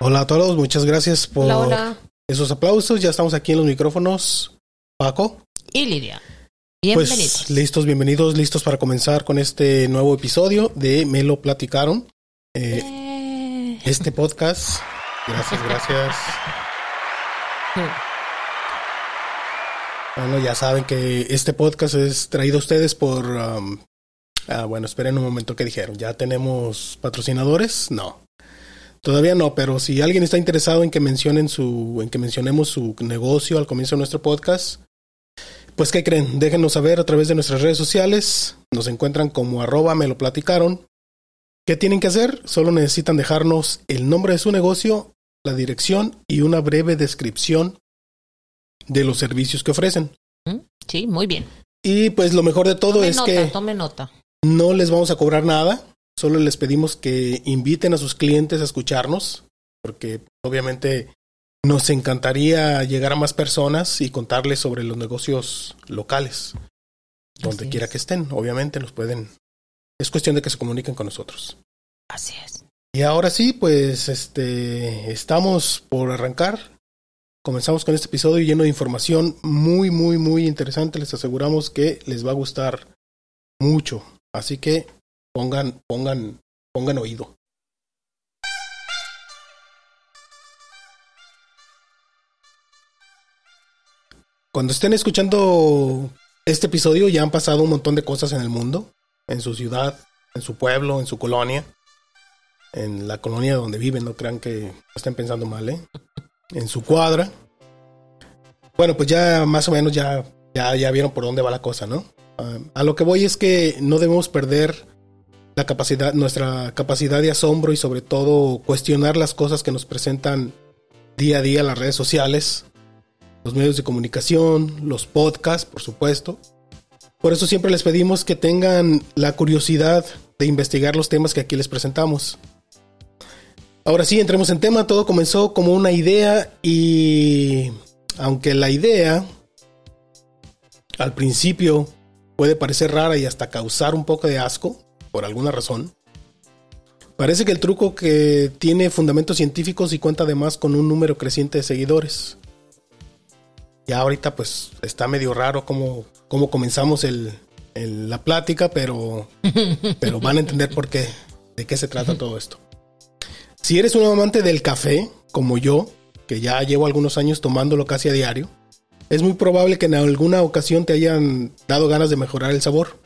Hola a todos, muchas gracias por Hola, hola. esos aplausos. Ya estamos aquí en los micrófonos. Paco, Y Lidia. Bienvenidos. pues listos, bienvenidos, listos para comenzar con este nuevo episodio de Me lo platicaron. Eh, Eh, este podcast. Gracias, gracias. Bueno, ya saben que este podcast es traído a ustedes por... um, ah, bueno, esperen un momento que dijeron. ¿Ya tenemos patrocinadores? No. Todavía no, pero si alguien está interesado en que mencionen su, en que mencionemos su negocio al comienzo de nuestro podcast, pues ¿qué creen? Déjenos saber a través de nuestras redes sociales. Nos encuentran como arroba me lo platicaron. ¿Qué tienen que hacer? Solo necesitan dejarnos el nombre de su negocio, la dirección y una breve descripción de los servicios que ofrecen. ¿Mm? Sí, muy bien. Y pues lo mejor de todo Tome es nota, que tome nota. No les vamos a cobrar nada, solo les pedimos que inviten a sus clientes a escucharnos, porque obviamente nos encantaría llegar a más personas y contarles sobre los negocios locales, donde quiera es. que estén, obviamente nos pueden, es cuestión de que se comuniquen con nosotros. Así es. Y ahora sí, pues este estamos por arrancar. Comenzamos con este episodio lleno de información muy, muy, muy interesante. Les aseguramos que les va a gustar mucho. Así que pongan, pongan, pongan oído. Cuando estén escuchando este episodio, ya han pasado un montón de cosas en el mundo, en su ciudad, en su pueblo, en su colonia en la colonia donde viven, no crean que estén pensando mal, ¿eh? En su cuadra. Bueno, pues ya más o menos ya, ya, ya vieron por dónde va la cosa, ¿no? Ah, a lo que voy es que no debemos perder la capacidad, nuestra capacidad de asombro y sobre todo cuestionar las cosas que nos presentan día a día las redes sociales, los medios de comunicación, los podcasts, por supuesto. Por eso siempre les pedimos que tengan la curiosidad de investigar los temas que aquí les presentamos. Ahora sí, entremos en tema. Todo comenzó como una idea y aunque la idea al principio puede parecer rara y hasta causar un poco de asco, por alguna razón, parece que el truco que tiene fundamentos científicos y cuenta además con un número creciente de seguidores. Ya ahorita pues está medio raro cómo, cómo comenzamos el, el- la plática, pero, pero van a entender por qué, de qué se trata todo esto. Si eres un amante del café, como yo, que ya llevo algunos años tomándolo casi a diario, es muy probable que en alguna ocasión te hayan dado ganas de mejorar el sabor.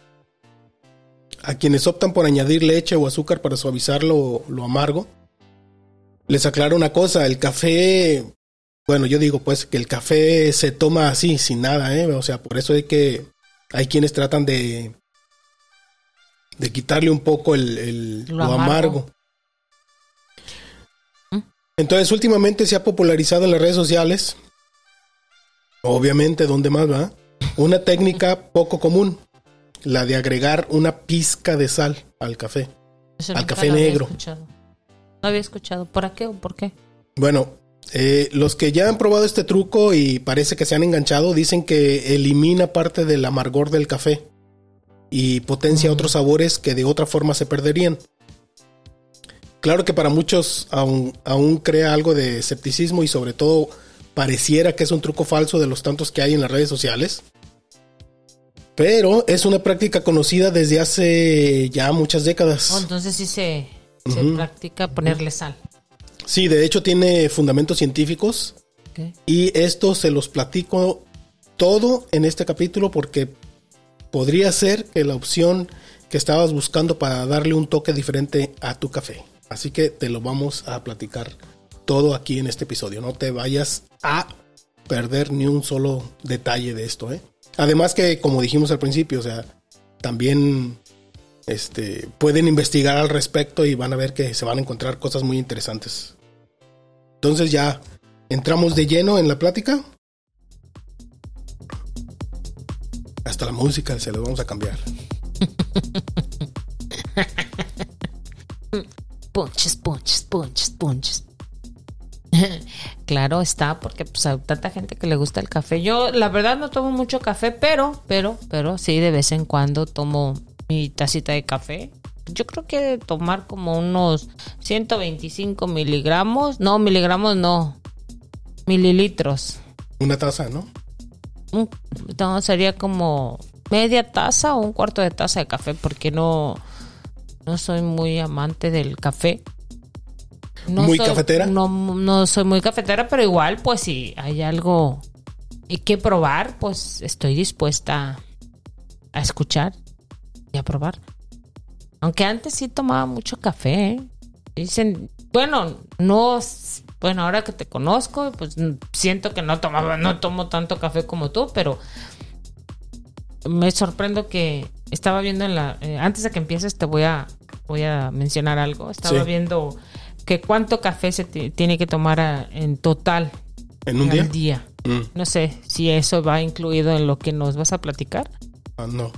A quienes optan por añadir leche o azúcar para suavizar lo, lo amargo, les aclaro una cosa, el café, bueno, yo digo pues que el café se toma así, sin nada, ¿eh? O sea, por eso hay que, hay quienes tratan de, de quitarle un poco el, el- Lo lo amargo. amargo. ¿Mm? Entonces, últimamente se ha popularizado en las redes sociales, obviamente, ¿dónde más va? Una técnica poco común, la de agregar una pizca de sal al café. Eso Al café negro. escuchado. No había escuchado. ¿Por qué o por qué? Bueno, eh, los que ya han probado este truco y parece que se han enganchado, dicen que elimina parte del amargor del café y potencia Mm. otros sabores que de otra forma se perderían. Claro que para muchos aún, aún crea algo de escepticismo y sobre todo pareciera que es un truco falso de los tantos que hay en las redes sociales. Pero es una práctica conocida desde hace ya muchas décadas. Oh, entonces sí se, se practica ponerle sal. Sí, de hecho tiene fundamentos científicos. Y esto se los platico todo en este capítulo porque podría ser que la opción que estabas buscando para darle un toque diferente a tu café. Así que te lo vamos a platicar todo aquí en este episodio. No te vayas a perder ni un solo detalle de esto. ¿eh? Además que, como dijimos al principio, o sea, también este, pueden investigar al respecto y van a ver que se van a encontrar cosas muy interesantes. Entonces ya entramos de lleno en la plática. Hasta la música se lo vamos a cambiar. Punches, punches, punches, punches. claro está, porque pues hay tanta gente que le gusta el café. Yo, la verdad, no tomo mucho café, pero, pero, pero sí de vez en cuando tomo mi tacita de café. Yo creo que de tomar como unos 125 miligramos. No, miligramos no. Mililitros. Una taza, ¿no? No, sería como media taza o un cuarto de taza de café porque no, no soy muy amante del café. No ¿Muy soy- cafetera? No, no soy muy cafetera, pero igual, pues si hay algo que probar, pues estoy dispuesta a escuchar y a probar. Aunque antes sí tomaba mucho café. ¿eh? Dicen, bueno, no, bueno, ahora que te conozco, pues siento que no tomaba, no tomo tanto café como tú, pero me sorprendo que estaba viendo en la, eh, antes de que empieces te voy a, voy a mencionar algo. Estaba Sí. viendo que cuánto café se ti- tiene que tomar a- en total ¿En un día? día. Mm, No sé si eso va incluido en lo que nos vas a platicar. ah, no.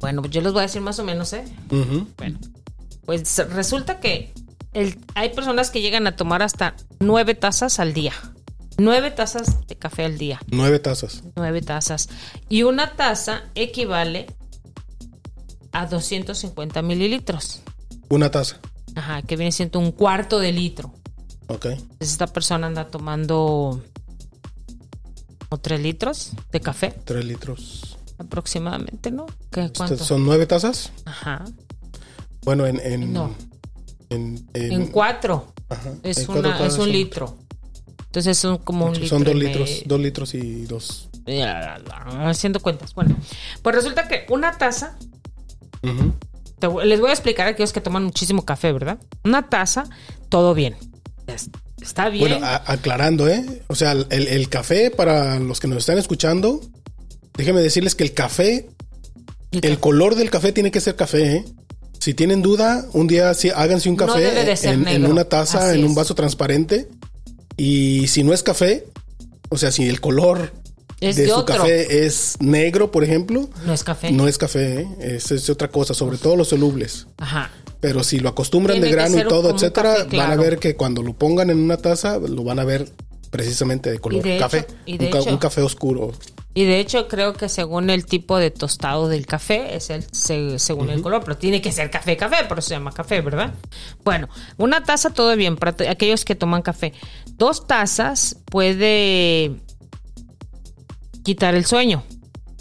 Bueno, pues yo les voy a decir más o menos, ¿eh? Bueno, pues resulta que el- hay personas que llegan a tomar hasta nueve tazas al día. Nueve tazas de café al día. Nueve tazas. Nueve tazas. Y una taza equivale a 250 mililitros. Una taza. Ajá, que viene siendo un cuarto de litro. Ok. Entonces esta persona anda tomando como tres litros de café Tres litros. aproximadamente, ¿no? ¿Qué, ¿Cuánto? Este, ¿Son nueve tazas? Ajá. Bueno, en... en No. En, en- En cuatro. ajá, Es, en una, es un son- litro. Entonces son como un litro. Son dos litros. Dos litros y dos. Haciendo cuentas. Bueno, pues resulta que una taza, Ujú. Te les voy a explicar a aquellos que toman muchísimo café, ¿verdad? Una taza, todo bien. Es- Está bien. Bueno, a- aclarando, ¿eh? O sea, el, el café, para los que nos están escuchando, déjenme decirles que el café, El el café. color del café tiene que ser café, ¿eh? Si tienen duda, un día sí, háganse un café de en, una taza, Así en un es. vaso transparente. Y si no es café, o sea, si el color Es de, de su otro. café es negro, por ejemplo, no es café. no es café, ¿eh? es, es otra cosa, sobre todo los solubles. Ajá. Pero si lo acostumbran Tiene de grano y todo, etcétera, café van a ver que cuando lo pongan en una taza, lo van a ver precisamente de color de café. hecho- y de un, ca- hecho- un café oscuro. Y de hecho creo que según el tipo de tostado del café es el se- según el color, pero tiene que ser café café, por eso se llama café, ¿verdad? Bueno, una taza todo bien para aquellos que toman café. Dos tazas puede quitar el sueño.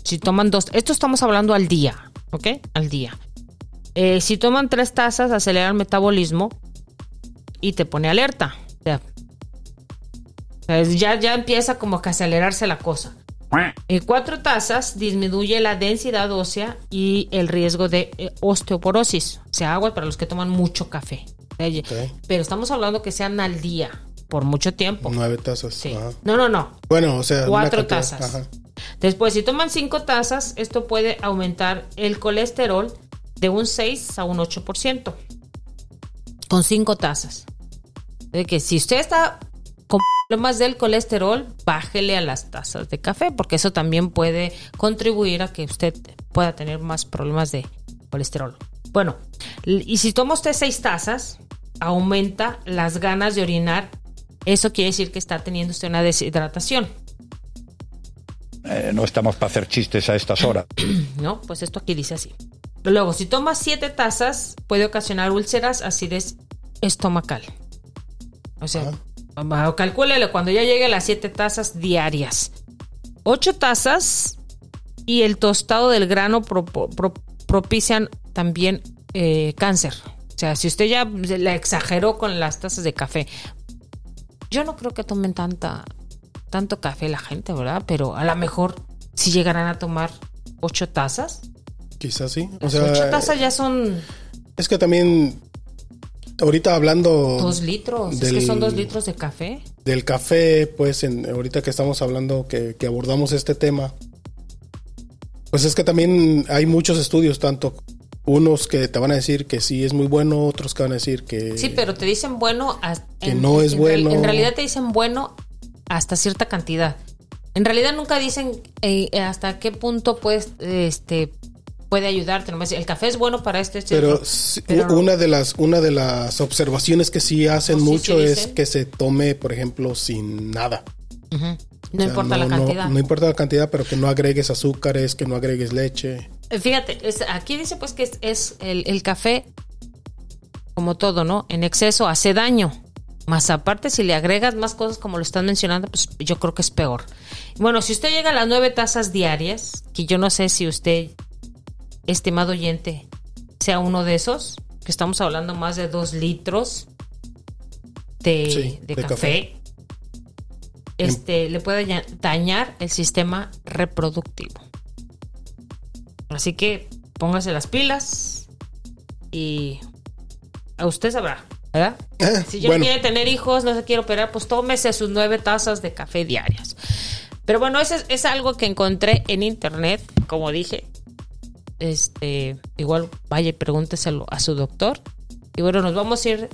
Si toman dos, esto estamos hablando al día, ¿ok? Al día. Eh, si toman tres tazas, acelera el metabolismo y te pone alerta. O sea, ya, ya empieza como que a acelerarse la cosa. En cuatro tazas disminuye la densidad ósea y el riesgo de eh, osteoporosis. O sea, agua para los que toman mucho café. Pero estamos hablando que sean al día, por mucho tiempo. Nueve tazas. Sí. ajá. No, no, no. Bueno, o sea, Cuatro tazas. ajá. Después, si toman cinco tazas, esto puede aumentar el colesterol de un 6 a un 8%. Con cinco tazas. De que si usted está con problemas del colesterol, bájele a las tazas de café, porque eso también puede contribuir a que usted pueda tener más problemas de colesterol. Bueno, y si toma usted seis tazas, aumenta las ganas de orinar. Eso quiere decir que está teniendo usted una deshidratación. Eh, no estamos para hacer chistes a estas horas. ¿no? Pues esto aquí dice así. Luego, si tomas siete tazas, puede ocasionar úlceras, acidez estomacal. O sea, calcúlele cuando ya llegue a las siete tazas diarias. Ocho tazas y el tostado del grano pro- pro- propician también eh, cáncer. O sea, si usted ya la exageró con las tazas de café. Yo no creo que tomen tanta, tanto café la gente, ¿verdad? Pero a lo mejor si llegarán a tomar ocho tazas. Quizás sí. O sea, ocho tazas ya son es que también, ahorita hablando dos litros. Es que son dos litros de café. del café, pues en, ahorita que estamos hablando, que, que abordamos este tema, pues es que también hay muchos estudios, tanto unos que te van a decir que sí es muy bueno, otros que van a decir que... Sí, pero te dicen bueno. as- Que no es en bueno. En realidad te dicen bueno hasta cierta cantidad. En realidad nunca dicen eh, hasta qué punto puedes, este, puede ayudarte. Nomás el café es bueno para esto, esto y Pero no. una de las una de las observaciones que sí hacen Oh, mucho sí es dicen. que se tome, por ejemplo, sin nada. No O sea, importa la cantidad. No, importa la cantidad, pero que no agregues azúcares, que no agregues leche. Fíjate, es- aquí dice pues que es, es el, el café, como todo, ¿no? En exceso hace daño. Más aparte, si le agregas más cosas como lo están mencionando, pues yo creo que es peor. Bueno, si usted llega a las nueve tazas diarias, que yo no sé si usted, estimado oyente, sea uno de esos, que estamos hablando más de dos litros de, Sí, de de café, café. este, le puede dañar el sistema reproductivo. Así que póngase las pilas y a usted sabrá, ¿verdad? Ah, Si ya bueno, quiere tener hijos, no se quiere operar, pues tómese sus nueve tazas de café diarias. Pero bueno, eso es, es algo que encontré en internet, como dije. Este, igual vaya y pregúnteselo a su doctor. Y bueno, nos vamos a ir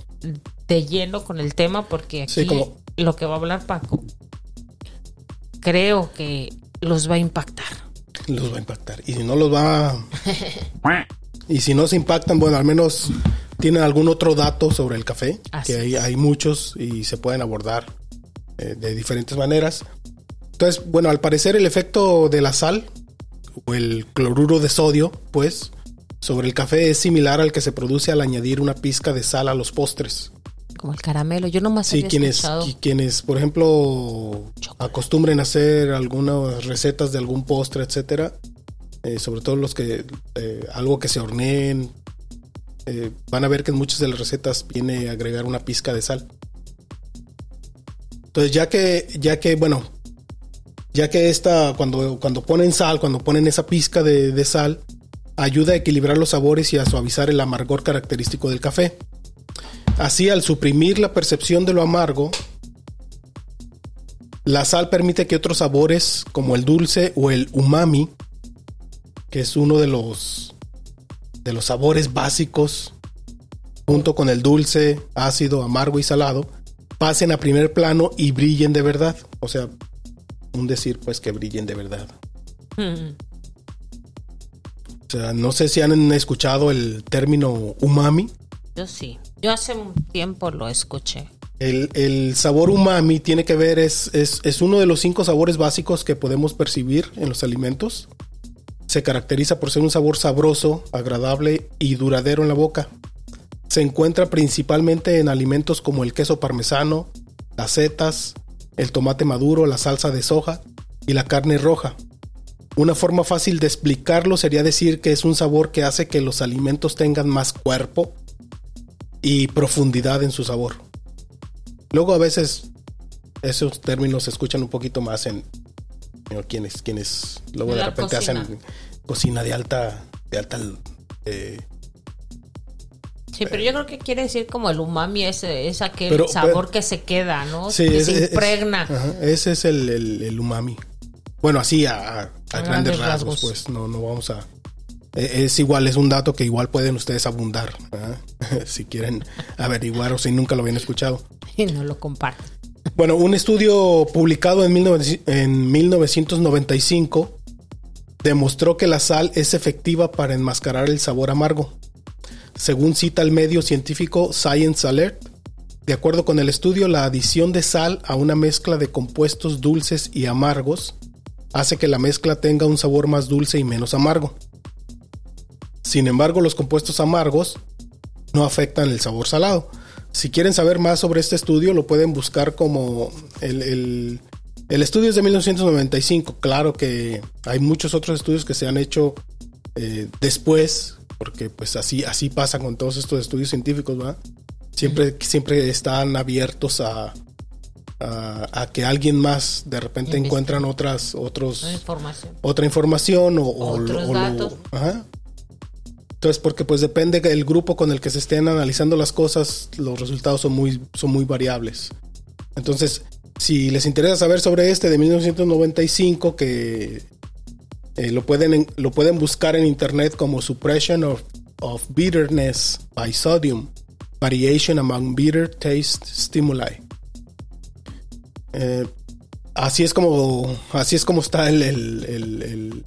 de lleno con el tema porque aquí Sí, como- lo que va a hablar Paco creo que los va a impactar. Los va a impactar. Y si no los va... y si no se impactan, bueno, al menos tienen algún otro dato sobre el café, Así que hay, hay muchos y se pueden abordar eh, de diferentes maneras. Entonces, bueno, al parecer el efecto de la sal o el cloruro de sodio, pues, sobre el café es similar al que se produce al añadir una pizca de sal a los postres. Como el caramelo. Yo nomás Sí, había quienes, escuchado. qui- quienes, por ejemplo, Chocolate. acostumbren a hacer algunas recetas de algún postre, etcétera, eh, sobre todo los que eh, algo que se horneen, eh, van a ver que en muchas de las recetas viene a agregar una pizca de sal. Entonces, ya que, ya que, bueno, ya que esta, cuando, cuando ponen sal, cuando ponen esa pizca de, de sal, ayuda a equilibrar los sabores y a suavizar el amargor característico del café. Así, al suprimir la percepción de lo amargo, la sal permite que otros sabores, como el dulce o el umami, que es uno de los de los sabores básicos, junto con el dulce, ácido, amargo y salado, pasen a primer plano y brillen de verdad. O sea, un decir pues que brillen de verdad. Mm. O sea, no sé si han escuchado el término umami. Yo sí. Yo hace un tiempo lo escuché. El, el sabor umami tiene que ver, es, es, es uno de los cinco sabores básicos que podemos percibir en los alimentos. Se caracteriza por ser un sabor sabroso, agradable y duradero en la boca. Se encuentra principalmente en alimentos como el queso parmesano, las setas, el tomate maduro, la salsa de soja y la carne roja. Una forma fácil de explicarlo sería decir que es un sabor que hace que los alimentos tengan más cuerpo y profundidad en su sabor. Luego a veces esos términos se escuchan un poquito más en quienes quienes luego de repente cocina. hacen cocina de alta de alta eh, Sí, pero yo creo que quiere decir como el umami es, es aquel Pero- sabor pero- que se queda, ¿no? sí, que es- se es- impregna. ajá, ese es el, el- el umami. Bueno, así a, a- a A grandes grandes rasgos, rasgos. pues no no vamos a eh, es igual, es un dato que igual pueden ustedes abundar si quieren averiguar o si nunca lo habían escuchado. Y no lo comparten. Bueno, un estudio publicado en, 19 en 1995 demostró que la sal es efectiva para enmascarar el sabor amargo. Según cita el medio científico Science Alert, de acuerdo con el estudio, la adición de sal a una mezcla de compuestos dulces y amargos hace que la mezcla tenga un sabor más dulce y menos amargo. Sin embargo, los compuestos amargos no afectan el sabor salado. Si quieren saber más sobre este estudio, lo pueden buscar como el, el- el estudio es de 1995. Claro que hay muchos otros estudios que se han hecho eh, después, porque pues así, así pasa con todos estos estudios científicos, ¿verdad? Siempre, siempre están abiertos a, a, a que alguien más de repente encuentran otras, otros, información. otra información o, Otros o lo- datos. ajá. Entonces, porque pues depende del grupo con el que se estén analizando las cosas, los resultados son muy, son muy variables. Entonces, si les interesa saber sobre este de 1995, que eh, lo, pueden, en- lo pueden buscar en internet como Suppression of, Bitterness by Sodium, Variation Among Bitter Taste Stimuli. Eh, así es como así es como está el- el-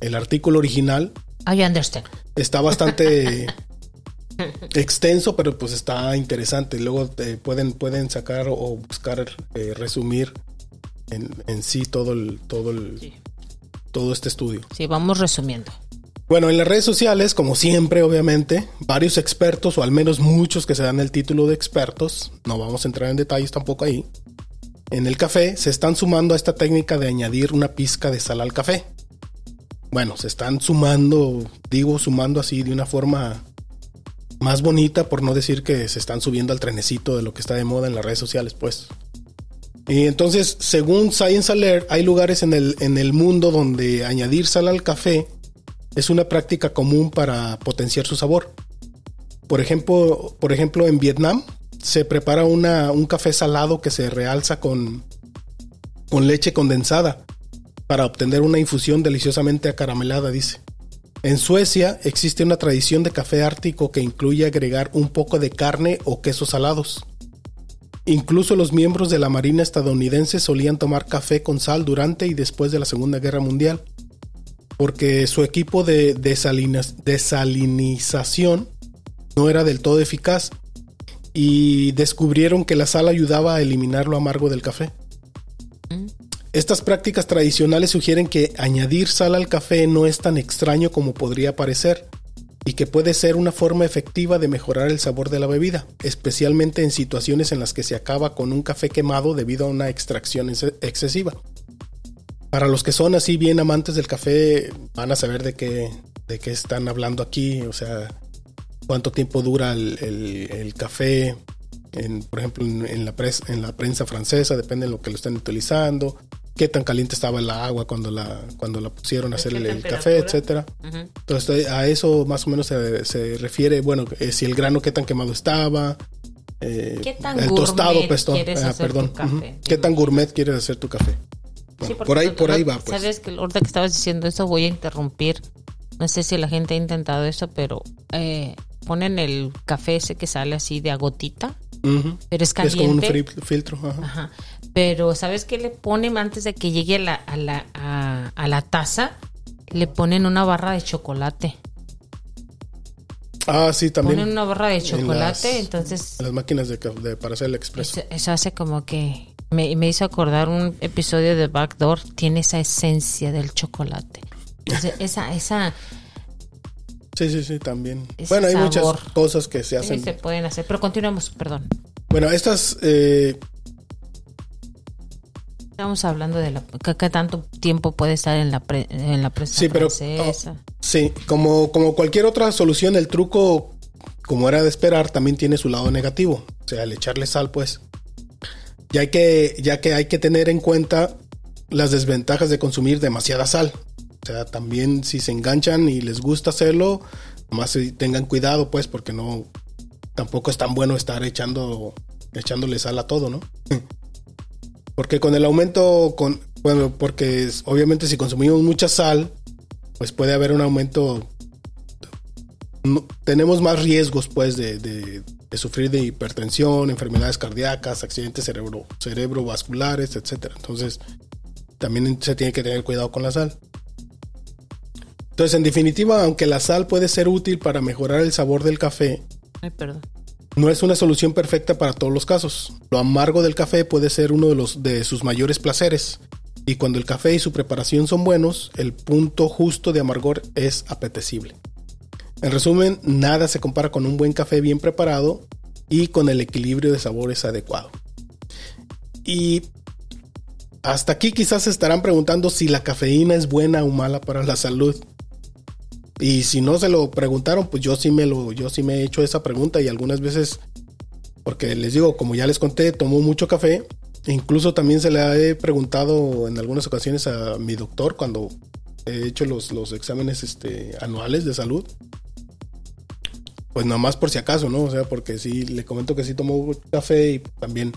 el artículo original. I understand. Está bastante extenso, pero pues está interesante. Luego eh, pueden, pueden sacar o buscar eh, resumir en, en sí todo el, todo el, Sí. todo este estudio. Sí, vamos resumiendo. Bueno, en las redes sociales, como siempre, obviamente, varios expertos, o al menos muchos que se dan el título de expertos, no vamos a entrar en detalles tampoco ahí, en el café se están sumando a esta técnica de añadir una pizca de sal al café. Bueno, se están sumando, digo sumando así de una forma más bonita, por no decir que se están subiendo al trenecito de lo que está de moda en las redes sociales, pues. Y entonces, según Science Alert, hay lugares en el, en el mundo donde añadir sal al café es una práctica común para potenciar su sabor. Por ejemplo, por ejemplo en Vietnam se prepara una, un café salado que se realza con, con leche condensada para obtener una infusión deliciosamente acaramelada, dice. En Suecia existe una tradición de café ártico que incluye agregar un poco de carne o quesos salados. Incluso los miembros de la Marina estadounidense solían tomar café con sal durante y después de la Segunda Guerra Mundial, porque su equipo de desalinización no era del todo eficaz y descubrieron que la sal ayudaba a eliminar lo amargo del café. Estas prácticas tradicionales sugieren que añadir sal al café no es tan extraño como podría parecer y que puede ser una forma efectiva de mejorar el sabor de la bebida, especialmente en situaciones en las que se acaba con un café quemado debido a una extracción excesiva. Para los que son así bien amantes del café, van a saber de qué, de qué están hablando aquí, o sea, cuánto tiempo dura el, café, en, por ejemplo, en, la en la prensa francesa, depende de lo que lo estén utilizando, qué tan caliente estaba el agua cuando la, cuando la pusieron a hacer el, café, etcétera. Entonces a eso más o menos se, refiere, bueno, eh, si el grano qué tan quemado estaba, eh, ¿Qué tan el tostado, quieres ah? ¿Qué tan gourmet quieres hacer tu café? por ahí, por ahí va. Pues. Sabes que ahorita que estabas diciendo eso voy a interrumpir. No sé si la gente ha intentado eso, pero eh, ponen el café ese que sale así de agotita, pero es caliente. Es como un filtro. Ajá. Pero ¿sabes qué le ponen antes de que llegue a la, a la, a, la taza? Le ponen una barra de chocolate. Ah, sí, también. Ponen una barra de chocolate, entonces... las máquinas de, para hacer el expreso. Eso, hace como que... Me, me, hizo acordar un episodio de Backdoor. Tiene esa esencia del chocolate. esa, esa, Sí, sí, sí, también. bueno, hay muchas cosas que se hacen. Sí, se pueden hacer, pero continuamos, perdón. Bueno, estas... Eh... Estamos hablando de la, ¿qué, tanto tiempo puede estar en la, en la prensa sí, pero, oh, sí, como, como cualquier otra solución, el truco, como era de esperar, también tiene su lado negativo. O sea, al echarle sal, pues... Ya, hay que, ya que hay que tener en cuenta las desventajas de consumir demasiada sal. O sea, también si se enganchan y les gusta hacerlo, más tengan cuidado, pues, porque no, tampoco es tan bueno estar echando, echándole sal a todo, ¿no? porque con el aumento, con, bueno, porque obviamente si consumimos mucha sal, pues puede haber un aumento, tenemos más riesgos, pues, de, sufrir de hipertensión, enfermedades cardíacas, accidentes cerebro, cerebrovasculares, etcétera. Entonces, también se tiene que tener cuidado con la sal. Entonces, en definitiva, aunque la sal puede ser útil para mejorar el sabor del café, no es una solución perfecta para todos los casos. Lo amargo del café puede ser uno de, sus mayores placeres. Y cuando el café y su preparación son buenos, el punto justo de amargor es apetecible. En resumen, nada se compara con un buen café bien preparado y con el equilibrio de sabores adecuado. Y hasta aquí quizás se estarán preguntando si la cafeína es buena o mala para la salud. Y si no se lo preguntaron, pues yo sí me lo, yo sí me he hecho esa pregunta y algunas veces, porque les digo, como ya les conté, tomo mucho café. Incluso también se le he preguntado en algunas ocasiones a mi doctor cuando he hecho los, los exámenes este, anuales de salud. Pues nada más por si acaso, ¿no? O sea, porque sí, le comento que sí tomo café y también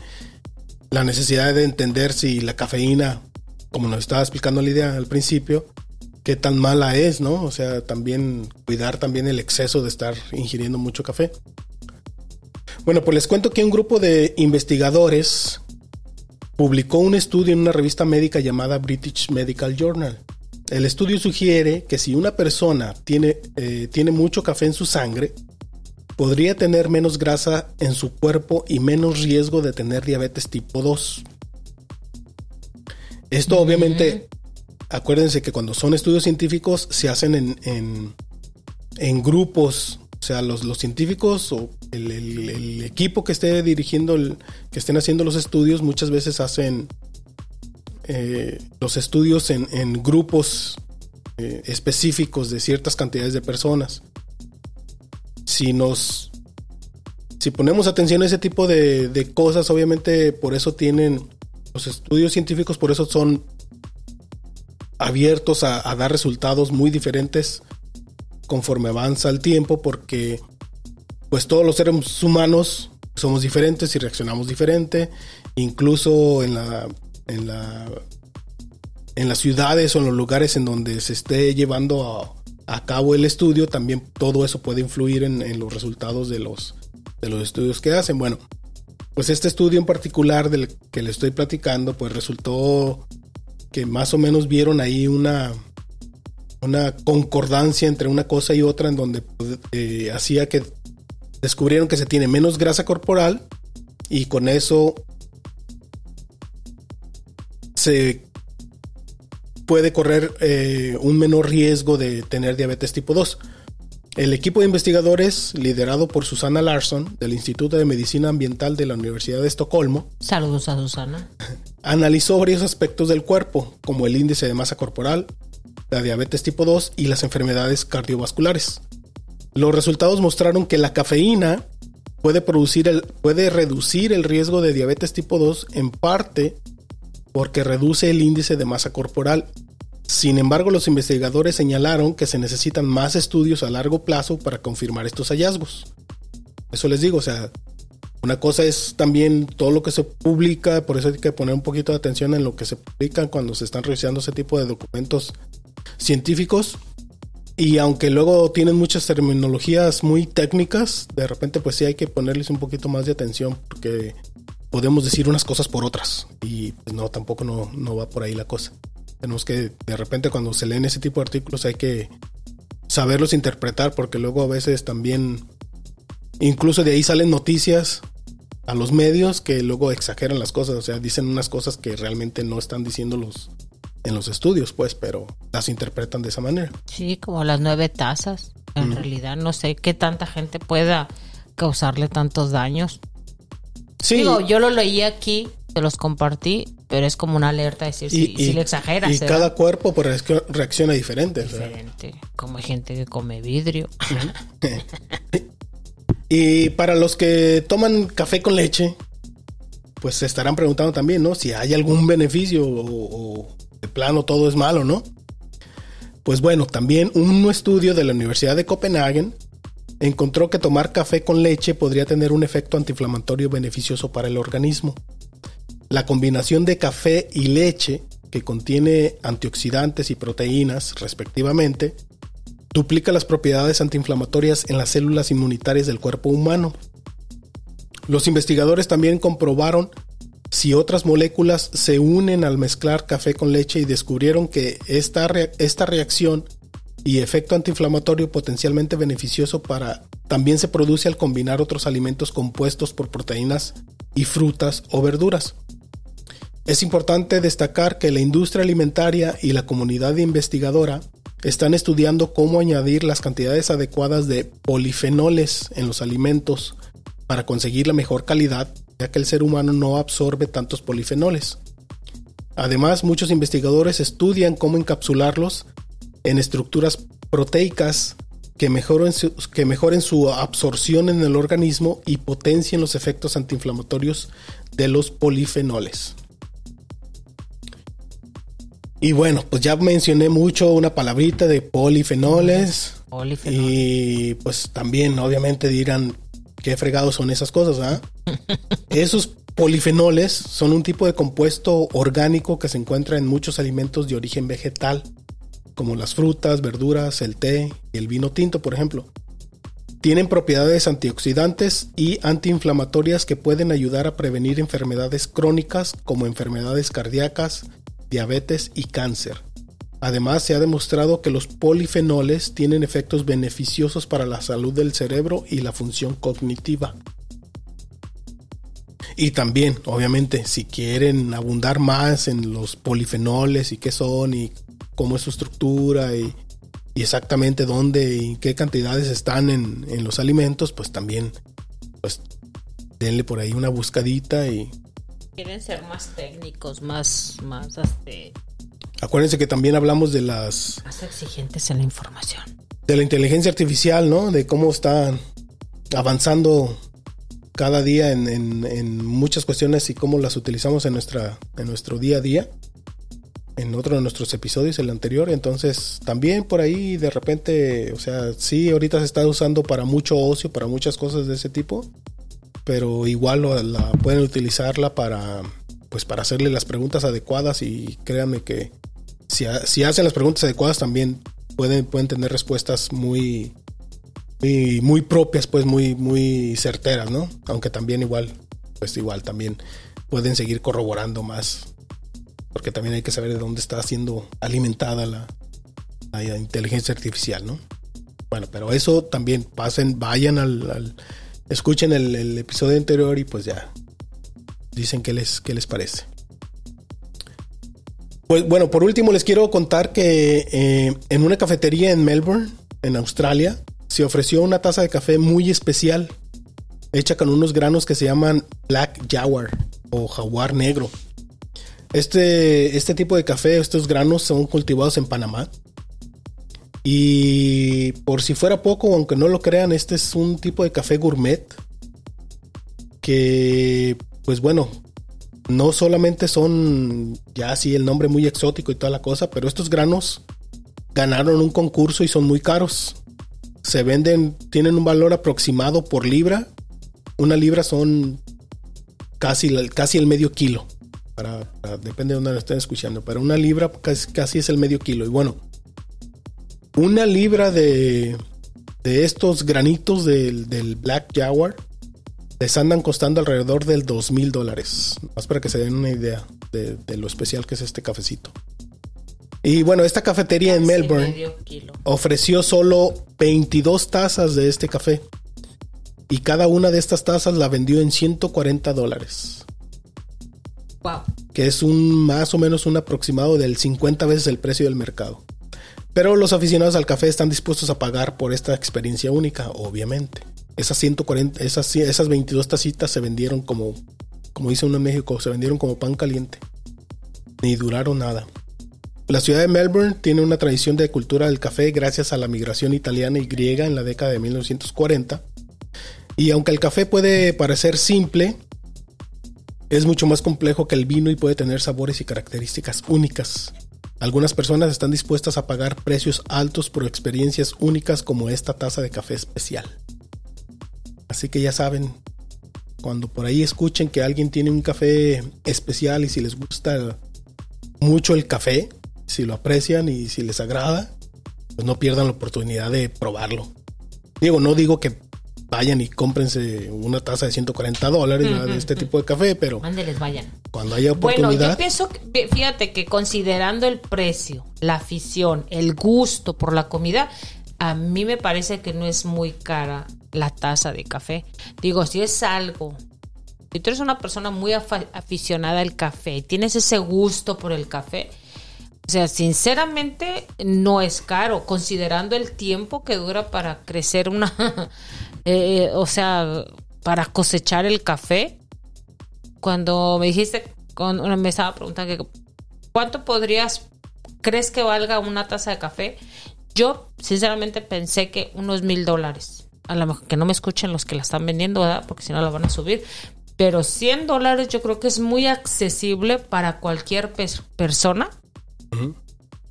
la necesidad de entender si la cafeína, como nos estaba explicando Lidia al principio, qué tan mala es, ¿no? O sea, también cuidar también el exceso de estar ingiriendo mucho café. Bueno, pues les cuento que un grupo de investigadores publicó un estudio en una revista médica llamada British Medical Journal. El estudio sugiere que si una persona tiene, eh, tiene mucho café en su sangre, podría tener menos grasa en su cuerpo y menos riesgo de tener diabetes tipo 2. Esto obviamente acuérdense que cuando son estudios científicos se hacen en, en, en grupos. O sea, los, los científicos o el, el- equipo que esté dirigiendo, el, que estén haciendo los estudios, muchas veces hacen eh, los estudios en, en grupos eh, específicos de ciertas cantidades de personas. Si nos si ponemos atención a ese tipo de, de cosas, obviamente por eso tienen los estudios científicos, por eso son abiertos a, dar resultados muy diferentes conforme avanza el tiempo, porque pues todos los seres humanos somos diferentes y reaccionamos diferente, incluso en la en la en las ciudades o en los lugares en donde se esté llevando a, a cabo el estudio, también todo eso puede influir en, en los resultados de los de los estudios que hacen. Bueno, pues este estudio en particular del que le estoy platicando, pues resultó que más o menos vieron ahí una, una concordancia entre una cosa y otra en donde eh, hacía que descubrieron que se tiene menos grasa corporal y con eso se puede correr eh, un menor riesgo de tener diabetes tipo 2. El equipo de investigadores, liderado por Susana Larsson, del Instituto de Medicina Ambiental de la Universidad de Estocolmo, Saludos a Susana. analizó varios aspectos del cuerpo, como el índice de masa corporal, la diabetes tipo 2 y las enfermedades cardiovasculares. Los resultados mostraron que la cafeína puede, producir el, puede reducir el riesgo de diabetes tipo 2 en parte porque reduce el índice de masa corporal. Sin embargo, los investigadores señalaron que se necesitan más estudios a largo plazo para confirmar estos hallazgos. Eso les digo, o sea, una cosa es también todo lo que se publica, por eso hay que poner un poquito de atención en lo que se publica cuando se están revisando ese tipo de documentos científicos. Y aunque luego tienen muchas terminologías muy técnicas, de repente pues sí hay que ponerles un poquito más de atención porque podemos decir unas cosas por otras. Y pues no, tampoco no, no va por ahí la cosa. Tenemos que, de repente cuando se leen ese tipo de artículos hay que saberlos interpretar porque luego a veces también, incluso de ahí salen noticias a los medios que luego exageran las cosas, o sea, dicen unas cosas que realmente no están diciendo los en los estudios, pues, pero las interpretan de esa manera. Sí, como las nueve tazas. En realidad no sé qué tanta gente pueda causarle tantos daños. Sí, Digo, yo lo leí aquí, te los compartí, pero es como una alerta decir si, si le exageras. y ¿verdad? cada cuerpo pues, reacciona- diferente. o sea. diferente. Como hay gente que come vidrio. Y para los que toman café con leche, pues se estarán preguntando también, ¿no? Si hay algún beneficio o, o de plano todo es malo, ¿no? Pues bueno, también un estudio de la Universidad de Copenhague encontró que tomar café con leche podría tener un efecto antiinflamatorio beneficioso para el organismo. La combinación de café y leche, que contiene antioxidantes y proteínas respectivamente, duplica las propiedades antiinflamatorias en las células inmunitarias del cuerpo humano. Los investigadores también comprobaron si otras moléculas se unen al mezclar café con leche y descubrieron que esta, esta reacción y efecto antiinflamatorio potencialmente beneficioso para también se produce al combinar otros alimentos compuestos por proteínas y frutas o verduras. Es importante destacar que la industria alimentaria y la comunidad investigadora están estudiando cómo añadir las cantidades adecuadas de polifenoles en los alimentos para conseguir la mejor calidad, ya que el ser humano no absorbe tantos polifenoles. Además, muchos investigadores estudian cómo encapsularlos en estructuras proteicas que mejoren, su, que mejoren su absorción en el organismo y potencien los efectos antiinflamatorios de los polifenoles. Y bueno, pues ya mencioné mucho una palabrita de polifenoles. Polifenol. Y pues también, obviamente, dirán qué fregados son esas cosas, ¿ah? Esos polifenoles son un tipo de compuesto orgánico que se encuentra en muchos alimentos de origen vegetal, como las frutas, verduras, el té y el vino tinto, por ejemplo. Tienen propiedades antioxidantes y antiinflamatorias que pueden ayudar a prevenir enfermedades crónicas como enfermedades cardíacas, diabetes y cáncer. Además, se ha demostrado que los polifenoles tienen efectos beneficiosos para la salud del cerebro y la función cognitiva. Y también, obviamente, si quieren abundar más en los polifenoles y qué son y cómo es su estructura y, exactamente dónde y qué cantidades están en, en los alimentos, pues también, pues denle por ahí una buscadita y Quieren ser más técnicos, más, más, este, acuérdense que también hablamos de las más exigentes en la información. de la inteligencia artificial, ¿no? De cómo está avanzando cada día en, en- en muchas cuestiones y cómo las utilizamos en nuestra en nuestro día a día. En otro de nuestros episodios, el anterior. Entonces, también por ahí de repente, o sea, sí, ahorita se está usando para mucho ocio, para muchas cosas de ese tipo. Pero igual lo- la pueden utilizarla para pues para hacerle las preguntas adecuadas y créanme que si, si hacen las preguntas adecuadas también pueden, pueden tener respuestas muy, muy, muy propias, pues muy, muy certeras, ¿no? Aunque también igual, pues igual también pueden seguir corroborando más, porque también hay que saber de dónde está siendo alimentada la, la inteligencia artificial, ¿no? Bueno, pero eso también pasen, vayan al, al- escuchen el, episodio anterior y pues ya dicen qué les, qué les parece. Pues bueno, por último les quiero contar que eh, en una cafetería en Melbourne, en Australia, se ofreció una taza de café muy especial, hecha con unos granos que se llaman Black Jaguar o jaguar negro. Este, este tipo de café, estos granos son cultivados en Panamá. Y por si fuera poco, aunque no lo crean, este es un tipo de café gourmet que, pues bueno, no solamente son ya así el nombre muy exótico y toda la cosa, pero estos granos ganaron un concurso y son muy caros. Se venden, tienen un valor aproximado por libra. Una libra son casi, casi el medio kilo. Para, depende de donde lo estén escuchando, pero una libra casi es el medio kilo. Y bueno, una libra de, de estos granitos del, del Black Jaguar les andan costando alrededor del dos mil dólares. Más para que se den una idea de, de lo especial que es este cafecito. Y bueno, esta cafetería en Melbourne ofreció solo 22 tazas de este café. Y cada una de estas tazas la vendió en 140 dólares. Wow. Que es un más o menos un aproximado del 50 veces el precio del mercado. Pero los aficionados al café están dispuestos a pagar por esta experiencia única, obviamente. Esas 140, esas, esas 22 tacitas se vendieron como, como dice uno en México, se vendieron como pan caliente. Ni duraron nada. La ciudad de Melbourne tiene una tradición de cultura del café gracias a la migración italiana y griega en la década de 1940. Y aunque el café puede parecer simple, es mucho más complejo que el vino y puede tener sabores y características únicas. Algunas personas están dispuestas a pagar precios altos por experiencias únicas como esta taza de café especial. Así que ya saben, cuando por ahí escuchen que alguien tiene un café especial y si les gusta mucho el café, si lo aprecian y si les agrada, pues no pierdan la oportunidad de probarlo. Digo, no digo que vayan y cómprense una taza de 140 dólares de este tipo de café, pero Mándeles, vayan. cuando haya Bueno, oportunidad, yo pienso, que- fíjate que considerando el precio, la afición, el gusto por la comida, a mí me parece que no es muy cara la taza de café. Digo, si es algo, si tú eres una persona muy aficionada al café y tienes ese gusto por el café, o sea, sinceramente no es caro, considerando el tiempo que dura para crecer una, eh, o sea, para cosechar el café. Cuando me dijiste, cuando me estaba preguntando que, cuánto podrías, crees que valga una taza de café, yo sinceramente pensé que unos mil dólares. A lo mejor que no me escuchen los que la están vendiendo, ¿verdad? Porque si no la van a subir. Pero 100 dólares yo creo que es muy accesible para cualquier pers- persona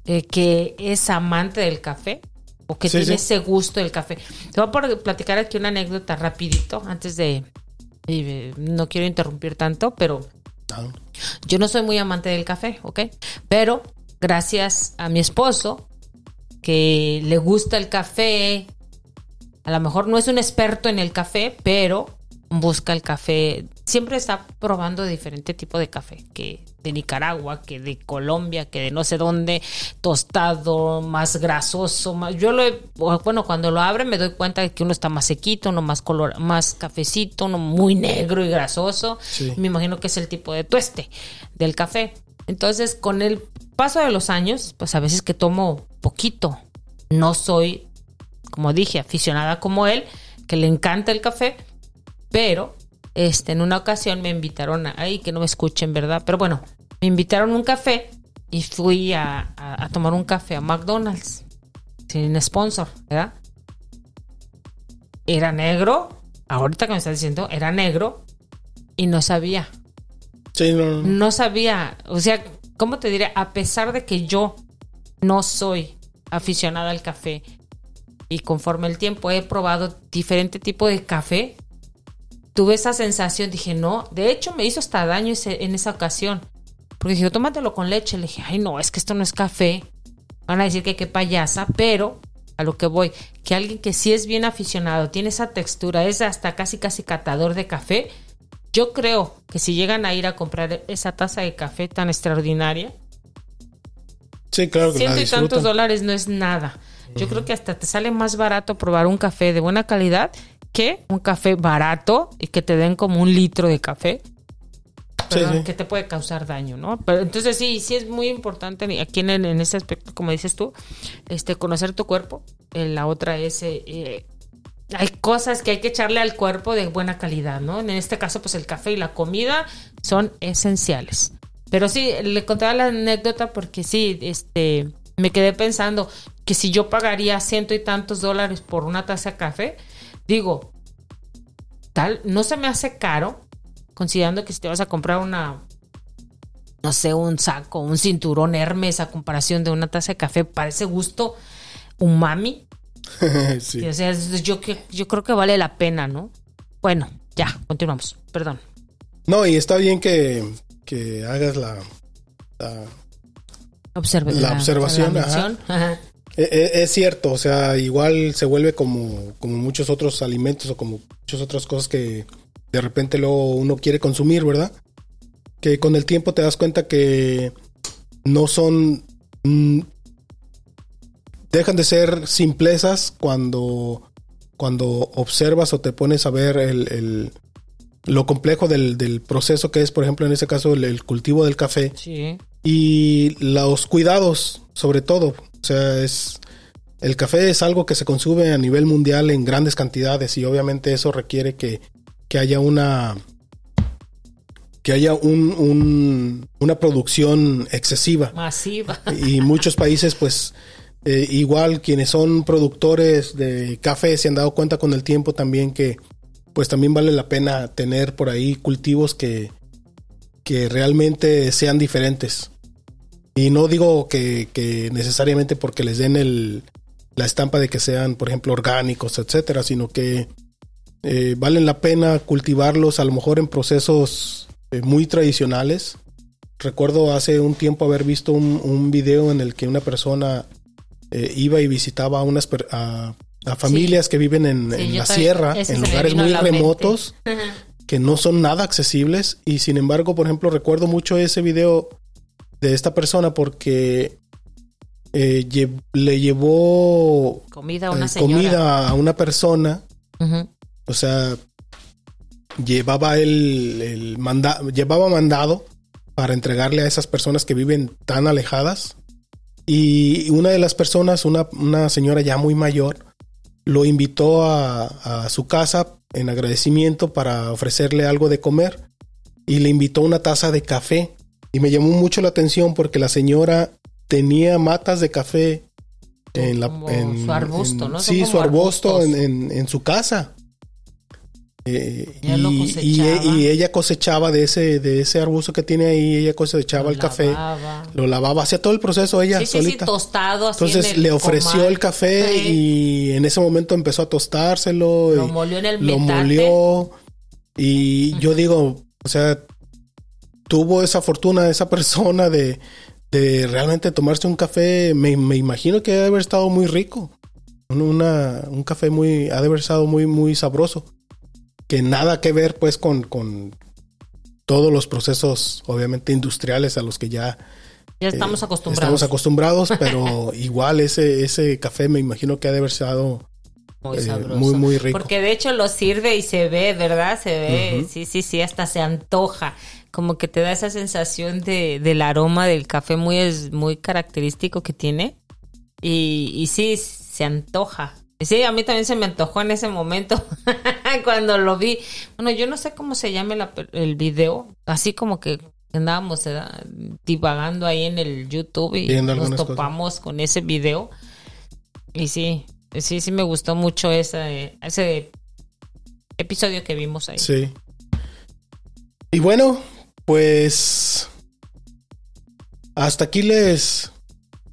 eh, que es amante del café o que Sí, tiene sí. ese gusto del café. Te voy a platicar aquí una anécdota rapidito antes de... eh, no quiero interrumpir tanto, pero yo no soy muy amante del café, ¿ok? Pero gracias a mi esposo, que le gusta el café, a lo mejor no es un experto en el café, pero busca el café, siempre está probando diferente tipo de café, que de Nicaragua, que de Colombia, que de no sé dónde, tostado, más grasoso, más, yo lo he- bueno, cuando lo abre me doy cuenta de que uno está más sequito, uno más color, más cafecito, uno muy negro y grasoso. Sí. Me imagino que es el tipo de tueste del café. Entonces, con él paso de los años, pues a veces que tomo poquito. No soy, como dije, aficionada como él, que le encanta el café, pero este, en una ocasión me invitaron a, ay, que no me escuchen, ¿verdad? Pero bueno, me invitaron a un café y fui a, a- a tomar un café a McDonald's, sin sponsor, ¿verdad? Era negro, ahorita que me estás diciendo, era negro y no sabía Sí, no, no. no sabía, o sea, ¿cómo te diré? A pesar de que yo no soy aficionada al café y conforme el tiempo he probado diferente tipo de café, tuve esa sensación, dije, no, de hecho me hizo hasta daño ese- en esa ocasión, porque dije, tómatelo con leche, le dije, ay no, es que esto no es café, van a decir que qué payasa, pero a lo que voy, que alguien que sí es bien aficionado, tiene esa textura, es hasta casi casi catador de café, yo creo que si llegan a ir a comprar esa taza de café tan extraordinaria, Sí, claro que ciento y tantos dólares no es nada. Yo creo que hasta te sale más barato probar un café de buena calidad que un café barato y que te den como un litro de café. Sí, perdón, sí. que te puede causar daño, ¿no? Pero entonces sí, sí es muy importante aquí en, en ese aspecto, como dices tú, este, conocer tu cuerpo. Eh, la otra es, eh, eh, hay cosas que hay que echarle al cuerpo de buena calidad, ¿no? En este caso, pues el café y la comida son esenciales. Pero sí, le contaba la anécdota porque sí, este, me quedé pensando que si yo pagaría ciento y tantos dólares por una taza de café, digo, tal, no se me hace caro, considerando que si te vas a comprar una, no sé, un saco, un cinturón Hermes a comparación de una taza de café, para ese gusto umami, sí. o sea, yo, yo creo que vale la pena, ¿no? Bueno, ya, continuamos, perdón. No, y está bien que, que hagas la, la- Observe, La observación. Ajá. E- e- Es cierto, o sea, igual se vuelve como, como muchos otros alimentos o como muchas otras cosas que de repente luego uno quiere consumir, ¿verdad? Que con el tiempo te das cuenta que no son... mm, dejan de ser simplezas cuando, cuando observas o te pones a ver el, el- lo complejo del, del proceso que es, por ejemplo, en este caso, el- el cultivo del café Sí. y los cuidados, sobre todo. O sea, es el café es algo que se consume a nivel mundial en grandes cantidades y obviamente eso requiere que, que haya una que haya un, un- una producción excesiva Masiva. y muchos países pues eh, igual quienes son productores de café se han dado cuenta con el tiempo también que pues también vale la pena tener por ahí cultivos que, que realmente sean diferentes. Y no digo que, que necesariamente porque les den el, la estampa de que sean, por ejemplo, orgánicos, etcétera, sino que eh, valen la pena cultivarlos a lo mejor en procesos eh, muy tradicionales. Recuerdo hace un tiempo haber visto un, un video en el que una persona eh, iba y visitaba a unas per- a, a familias que viven en, Sí, en yo la sierra, en lugares muy remotos que no son nada accesibles. Y sin embargo, por ejemplo, recuerdo mucho ese video de esta persona porque eh, lle- le llevó Comida a una eh, comida a una persona, o sea, llevaba el, el manda llevaba mandado para entregarle a esas personas que viven tan alejadas. Y una de las personas, una, una señora ya muy mayor, lo invitó a, a su casa en agradecimiento para ofrecerle algo de comer y le invitó una taza de café. Y me llamó mucho la atención porque la señora tenía matas de café en la en- su arbusto, en- ¿no? Sí, su arbusto en, en- en su casa. Eh, Ella lo y, y- y ella cosechaba de ese, de ese arbusto que tiene ahí, ella cosechaba Lo el café, lavaba. lo lavaba, hacía todo el proceso ella Sí, sí, sí, solita. tostado. así en Entonces el le ofreció comal. el café y en ese momento empezó a tostárselo. Lo y molió en el lo metate. molió. Y yo digo, o sea, tuvo esa fortuna esa persona de, de realmente tomarse un café. Me, me imagino que debe haber estado muy rico. Un- Una, un café muy, ha de haber estado muy, muy sabroso. Que nada que ver pues con, con todos los procesos, obviamente, industriales a los que ya Ya estamos eh, acostumbrados. Estamos acostumbrados, pero igual ese, ese café me imagino que ha de haber estado Muy Eh, sabroso. muy, muy rico. Porque de hecho lo sirve y se ve, ¿verdad? Se ve, sí, sí, sí, hasta se antoja. Como que te da esa sensación de, del aroma del café muy, es, muy característico que tiene. Y, y sí, se antoja. Sí, a mí también se me antojó en ese momento cuando lo vi. Bueno, yo no sé cómo se llame la el video, así como que andábamos ¿verdad? divagando ahí en el YouTube y Viendo nos topamos con ese video. Y sí, sí, sí me gustó mucho ese, ese episodio que vimos ahí. Sí. Y bueno, pues hasta aquí les...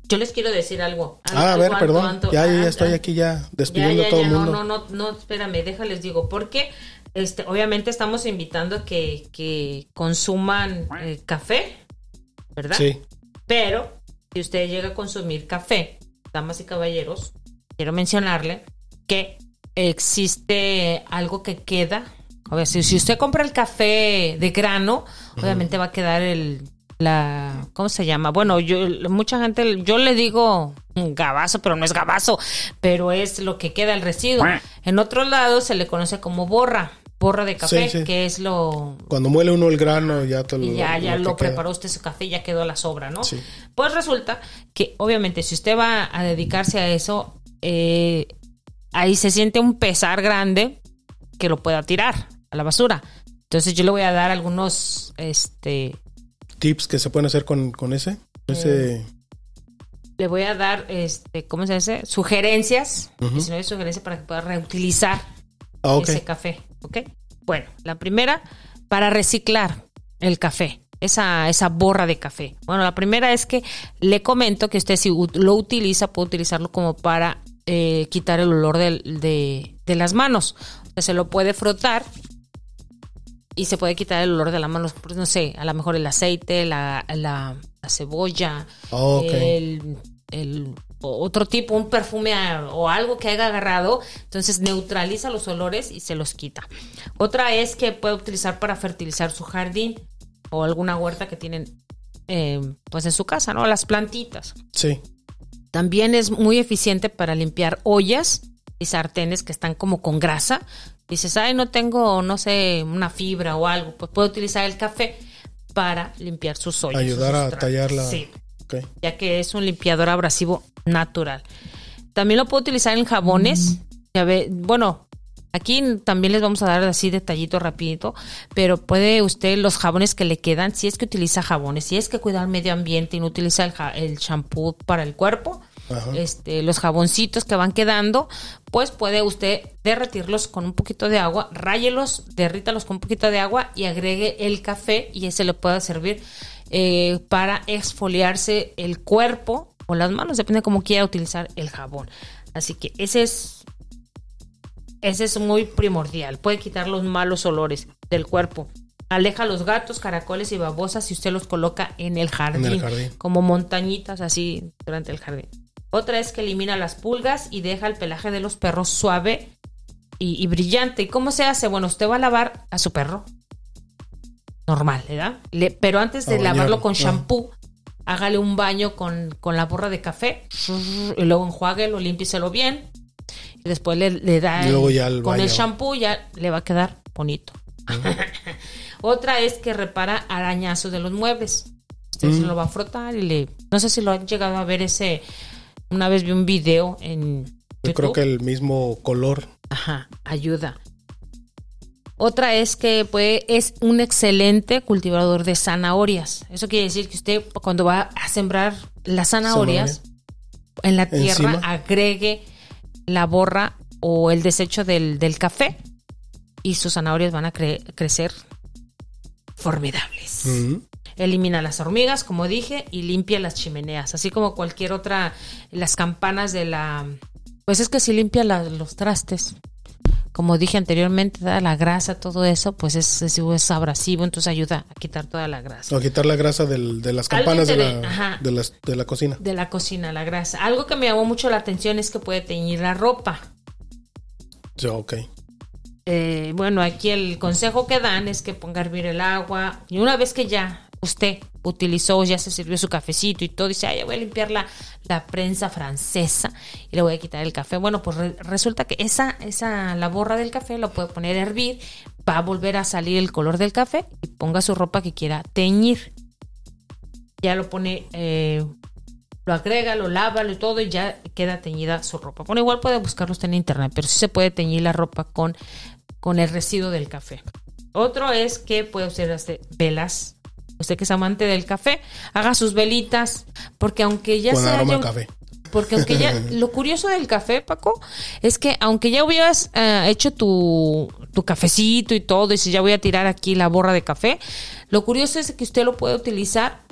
Yo les quiero decir algo. Al- Ah, a ver, algo, perdón. Ya, ya, ah, estoy aquí ya despidiendo ya, a todo el no, mundo. no, no, no, espérame, déjales digo, porque este, obviamente estamos invitando a que, que consuman eh, café, ¿verdad? Sí, Pero si usted llega a consumir café, damas y caballeros, quiero mencionarle que existe algo que queda. A ver, si, si usted compra el café de grano, obviamente va a quedar el la ¿cómo se llama? Bueno, yo mucha gente yo le digo gabazo, pero no es gabazo, pero es lo que queda el residuo. En otros lados se le conoce como borra, borra de café, Sí, sí. que es lo cuando muele uno el grano ya te lo... y ya, ya lo preparó usted su café ya quedó la sobra, ¿no? Sí. Pues resulta que obviamente si usted va a dedicarse a eso, eh, ahí se siente un pesar grande que lo pueda tirar a la basura. Entonces yo le voy a dar algunos, este, Tips que se pueden hacer con, con ese. ese le voy a dar, este, ¿cómo se dice? Sugerencias, Ujú. 19 sugerencias para que pueda reutilizar Ah, ese café, ¿ok? Bueno, la primera, para reciclar el café, esa, esa borra de café. Bueno, la primera es que le comento que usted si lo utiliza, puede utilizarlo como para eh, quitar el olor del- de, de las manos. O sea, se lo puede frotar y se puede quitar el olor de las manos, pues, no sé, a lo mejor el aceite, la, la- la cebolla, Oh, el, el otro tipo, un perfume o algo que haya agarrado, entonces neutraliza los olores y se los quita. Otra es que puede utilizar para fertilizar su jardín o alguna huerta que tienen eh, pues en su casa, ¿no? Las plantitas. Sí. También es muy eficiente para limpiar ollas y sartenes que están como con grasa. Dices, ay, no tengo, no sé, una fibra o algo. Pues puede utilizar el café para limpiar sus ollas. Ayudar sus a tallar la... Sí, Ok. ya que es un limpiador abrasivo natural. También lo puedo utilizar en jabones. Ya ve, bueno, aquí también les vamos a dar así detallito rapidito, pero puede usted los jabones que le quedan, si es que utiliza jabones, si es que cuida el medio ambiente y no utiliza el, el shampoo para el cuerpo, Ajá. este, los jaboncitos que van quedando, pues puede usted derretirlos con un poquito de agua, ráyelos, derrítalos con un poquito de agua y agregue el café y ese le puede servir eh, para exfoliarse el cuerpo o las manos, depende de cómo quiera utilizar el jabón. Así que ese es, ese es muy primordial, puede quitar los malos olores del cuerpo. Aleja los gatos, caracoles y babosas si usted los coloca en el jardín, jardín. como montañitas así durante el jardín. Otra es que elimina las pulgas y deja el pelaje de los perros suave y, y brillante. ¿Y cómo se hace? Bueno, usted va a lavar a su perro. Normal, ¿verdad? Le- pero antes de bañarlo, lavarlo con ah. shampoo, hágale un baño con, con la borra de café y luego enjuáguelo, límpieselo bien. Y después le, le da Y luego ya el con el shampoo ya le va a quedar bonito. Otra es que repara arañazos de los muebles. Usted se Mm. lo va a frotar y le... No sé si lo han llegado a ver ese... Una vez vi un video en Yo creo que el mismo color. Ajá, ayuda. Otra es que puede, es un excelente cultivador de zanahorias. Eso quiere decir que usted cuando va a sembrar las zanahorias en la tierra Encima. agregue la borra o el desecho del, del café y sus zanahorias van a cre- crecer formidables. Mm. Elimina las hormigas, como dije, y limpia las chimeneas, así como cualquier otra, las campanas de la... Pues es que si limpia la- los trastes, como dije anteriormente, da la grasa, todo eso, pues es, es, es abrasivo, entonces ayuda a quitar toda la grasa. O quitar la grasa del- de las campanas de la, ajá. de, las, de la cocina. De la cocina, la grasa. Algo que me llamó mucho la atención es que puede teñir la ropa. Sí, ok. Eh, bueno, aquí el consejo que dan es que ponga a hervir el agua y una vez que ya usted utilizó, ya se sirvió su cafecito y todo, dice, ay, voy a limpiar la, la prensa francesa y le voy a quitar el café. Bueno, pues re- resulta que esa, esa, la borra del café lo puede poner a hervir, va a volver a salir el color del café y ponga su ropa que quiera teñir. Ya lo pone, eh, lo agrega, lo lava, lo todo y ya queda teñida su ropa. Bueno, igual puede buscarlo usted en internet, pero sí se puede teñir la ropa con, con el residuo del café. Otro es que puede usted velas. Usted que es amante del café, haga sus velitas, porque aunque ya Con se aroma haya café. porque aunque ya, lo curioso del café, Paco, es que aunque ya hubieras eh, hecho tu, tu cafecito y todo, y si ya voy a tirar aquí la borra de café, lo curioso es que usted lo puede utilizar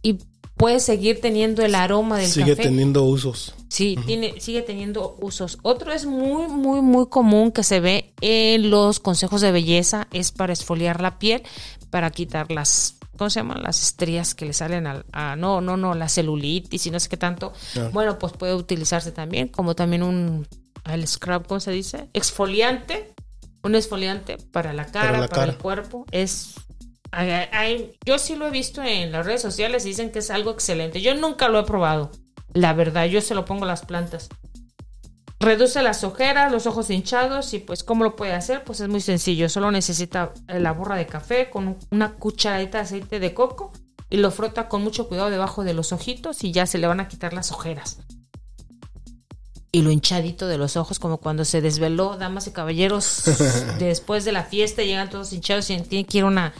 y puede seguir teniendo el aroma del Sigue café. teniendo usos. Sí, tiene, sigue teniendo usos. Otro es muy, muy, muy común que se ve en los consejos de belleza, es para esfoliar la piel, para quitar las, ¿cómo se llaman? Las estrías que le salen al, a, no, no, no, la celulitis y no sé qué tanto. Ah. Bueno, pues puede utilizarse también como también un, el scrub, ¿cómo se dice? Exfoliante, un exfoliante para la cara, Para para, la cara. el cuerpo, es... hay- hay- yo sí lo he visto en las redes sociales y dicen que es algo excelente. Yo nunca lo he probado. La verdad, yo se lo pongo a las plantas. Reduce las ojeras, los ojos hinchados y pues ¿cómo lo puede hacer? Pues es muy sencillo, solo necesita eh, la borra de café con un- una cucharadita de aceite de coco y lo frota con mucho cuidado debajo de los ojitos y ya se le van a quitar las ojeras. Y lo hinchadito de los ojos, como cuando se desveló, damas y caballeros, después de la fiesta llegan todos hinchados y tienen que ir a una,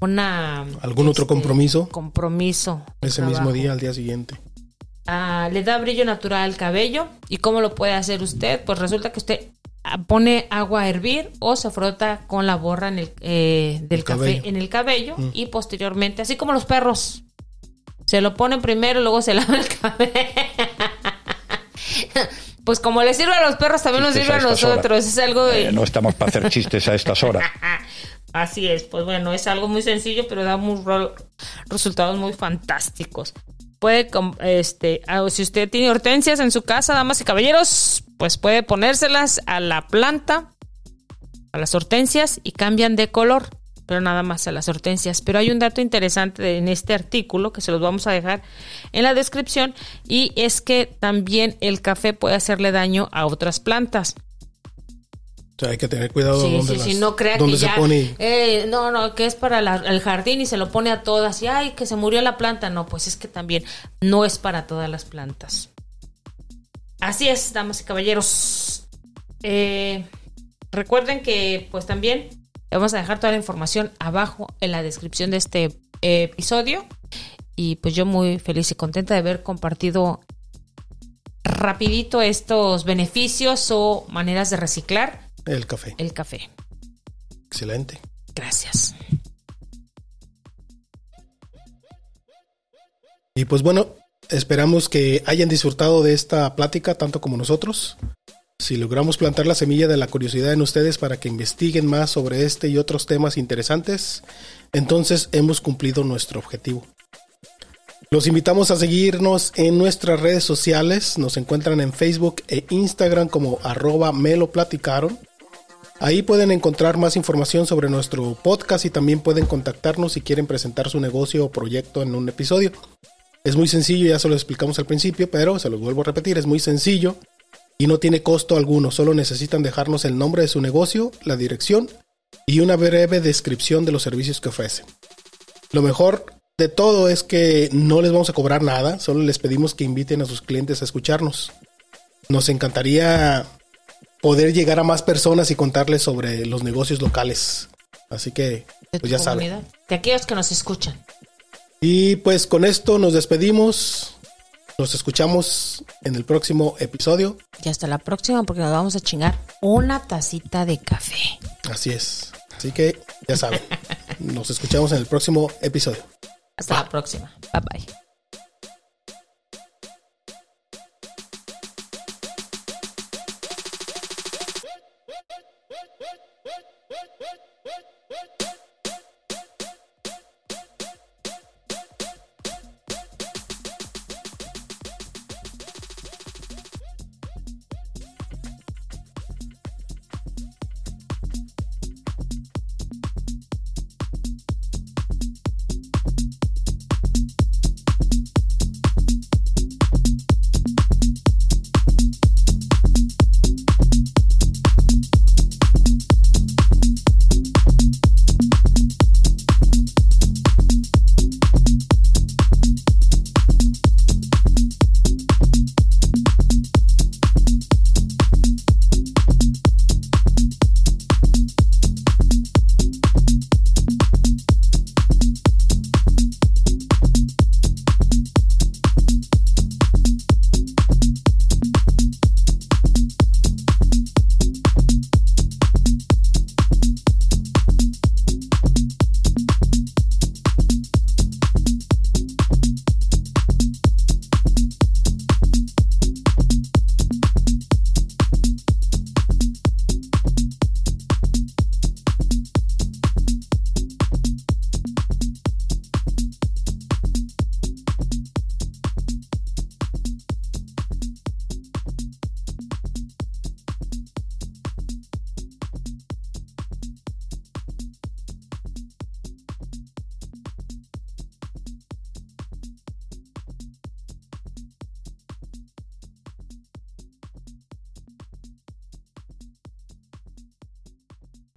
una ¿Algún otro este, compromiso? Compromiso. Ese mismo día, al día siguiente. Ah, le da brillo natural al cabello. ¿Y cómo lo puede hacer usted? Pues resulta que usted pone agua a hervir o se frota con la borra en el, eh, del El café cabello. en el cabello y posteriormente, así como los perros, se lo ponen primero y luego se lava el cabello. pues como le sirve a los perros, también nos sirve a a estas horas. nosotros. Es algo de... Eh, no estamos para hacer chistes a estas horas. Así es, pues bueno, es algo muy sencillo, pero da muy resultados muy fantásticos. Puede, este, ah, si usted tiene hortensias en su casa, damas y caballeros, pues puede ponérselas a la planta, a las hortensias y cambian de color, pero nada más a las hortensias. Pero hay un dato interesante en este artículo que se los vamos a dejar en la descripción y es que también el café puede hacerle daño a otras plantas. O sea, hay que tener cuidado Sí, donde, sí, las- sí, no crea donde que se ya, pone. eh, no, no, que es para la- el jardín y se lo pone a todas y ay, que se murió la planta, no, pues es que también no es para todas las plantas. Así es, damas y caballeros. Eh, recuerden que pues también vamos a dejar toda la información abajo en la descripción de este episodio y pues yo muy feliz y contenta de haber compartido rapidito estos beneficios o maneras de reciclar El café. el café. Excelente. Gracias. Y pues bueno, esperamos que hayan disfrutado de esta plática tanto como nosotros. Si logramos plantar la semilla de la curiosidad en ustedes para que investiguen más sobre este y otros temas interesantes, entonces hemos cumplido nuestro objetivo. Los invitamos a seguirnos en nuestras redes sociales. Nos encuentran en Facebook e Instagram como arroba me lo platicaron. Ahí pueden encontrar más información sobre nuestro podcast y también pueden contactarnos si quieren presentar su negocio o proyecto en un episodio. Es muy sencillo, ya se lo explicamos al principio, pero se los vuelvo a repetir, es muy sencillo y no tiene costo alguno, solo necesitan dejarnos el nombre de su negocio, la dirección y una breve descripción de los servicios que ofrecen. Lo mejor de todo es que no les vamos a cobrar nada, solo les pedimos que inviten a sus clientes a escucharnos. Nos encantaría poder llegar a más personas y contarles sobre los negocios locales. Así que, pues ya saben. De aquellos que nos escuchan. Y pues con esto nos despedimos. Nos escuchamos en el próximo episodio. Y hasta la próxima porque nos vamos a chingar una tacita de café. Así es. Así que ya saben. Nos escuchamos en el próximo episodio. Hasta la próxima. Bye bye.